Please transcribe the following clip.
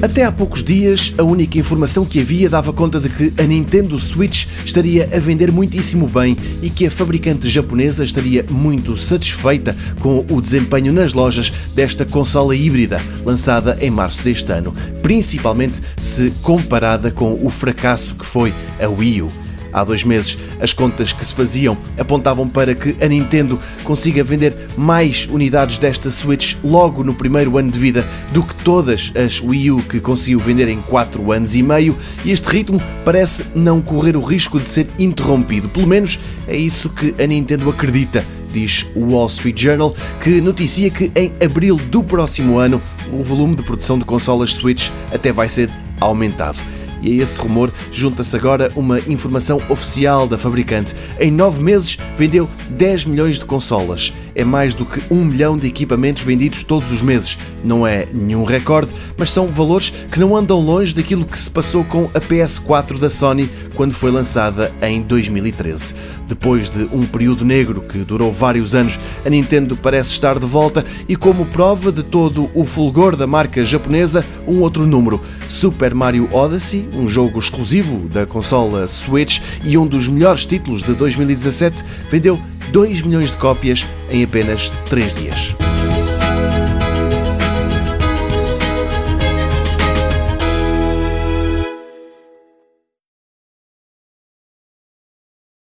Até há poucos dias, a única informação que havia dava conta de que a Nintendo Switch estaria a vender muitíssimo bem e que a fabricante japonesa estaria muito satisfeita com o desempenho nas lojas desta consola híbrida, lançada em março deste ano, principalmente se comparada com o fracasso que foi a Wii U. Há dois meses, as contas que se faziam apontavam para que a Nintendo consiga vender mais unidades desta Switch logo no primeiro ano de vida do que todas as Wii U que conseguiu vender em 4 anos e meio, e este ritmo parece não correr o risco de ser interrompido. Pelo menos é isso que a Nintendo acredita diz o Wall Street Journal, que noticia que em abril do próximo ano o volume de produção de consolas Switch até vai ser aumentado. E a esse rumor junta-se agora uma informação oficial da fabricante. Em nove meses vendeu 10 milhões de consolas. É mais do que um milhão de equipamentos vendidos todos os meses. Não é nenhum recorde, mas são valores que não andam longe daquilo que se passou com a PS4 da Sony quando foi lançada em 2013. Depois de um período negro que durou vários anos, a Nintendo parece estar de volta e, como prova de todo o fulgor da marca japonesa, um outro número: Super Mario Odyssey um jogo exclusivo da consola Switch e um dos melhores títulos de 2017, vendeu 2 milhões de cópias em apenas 3 dias.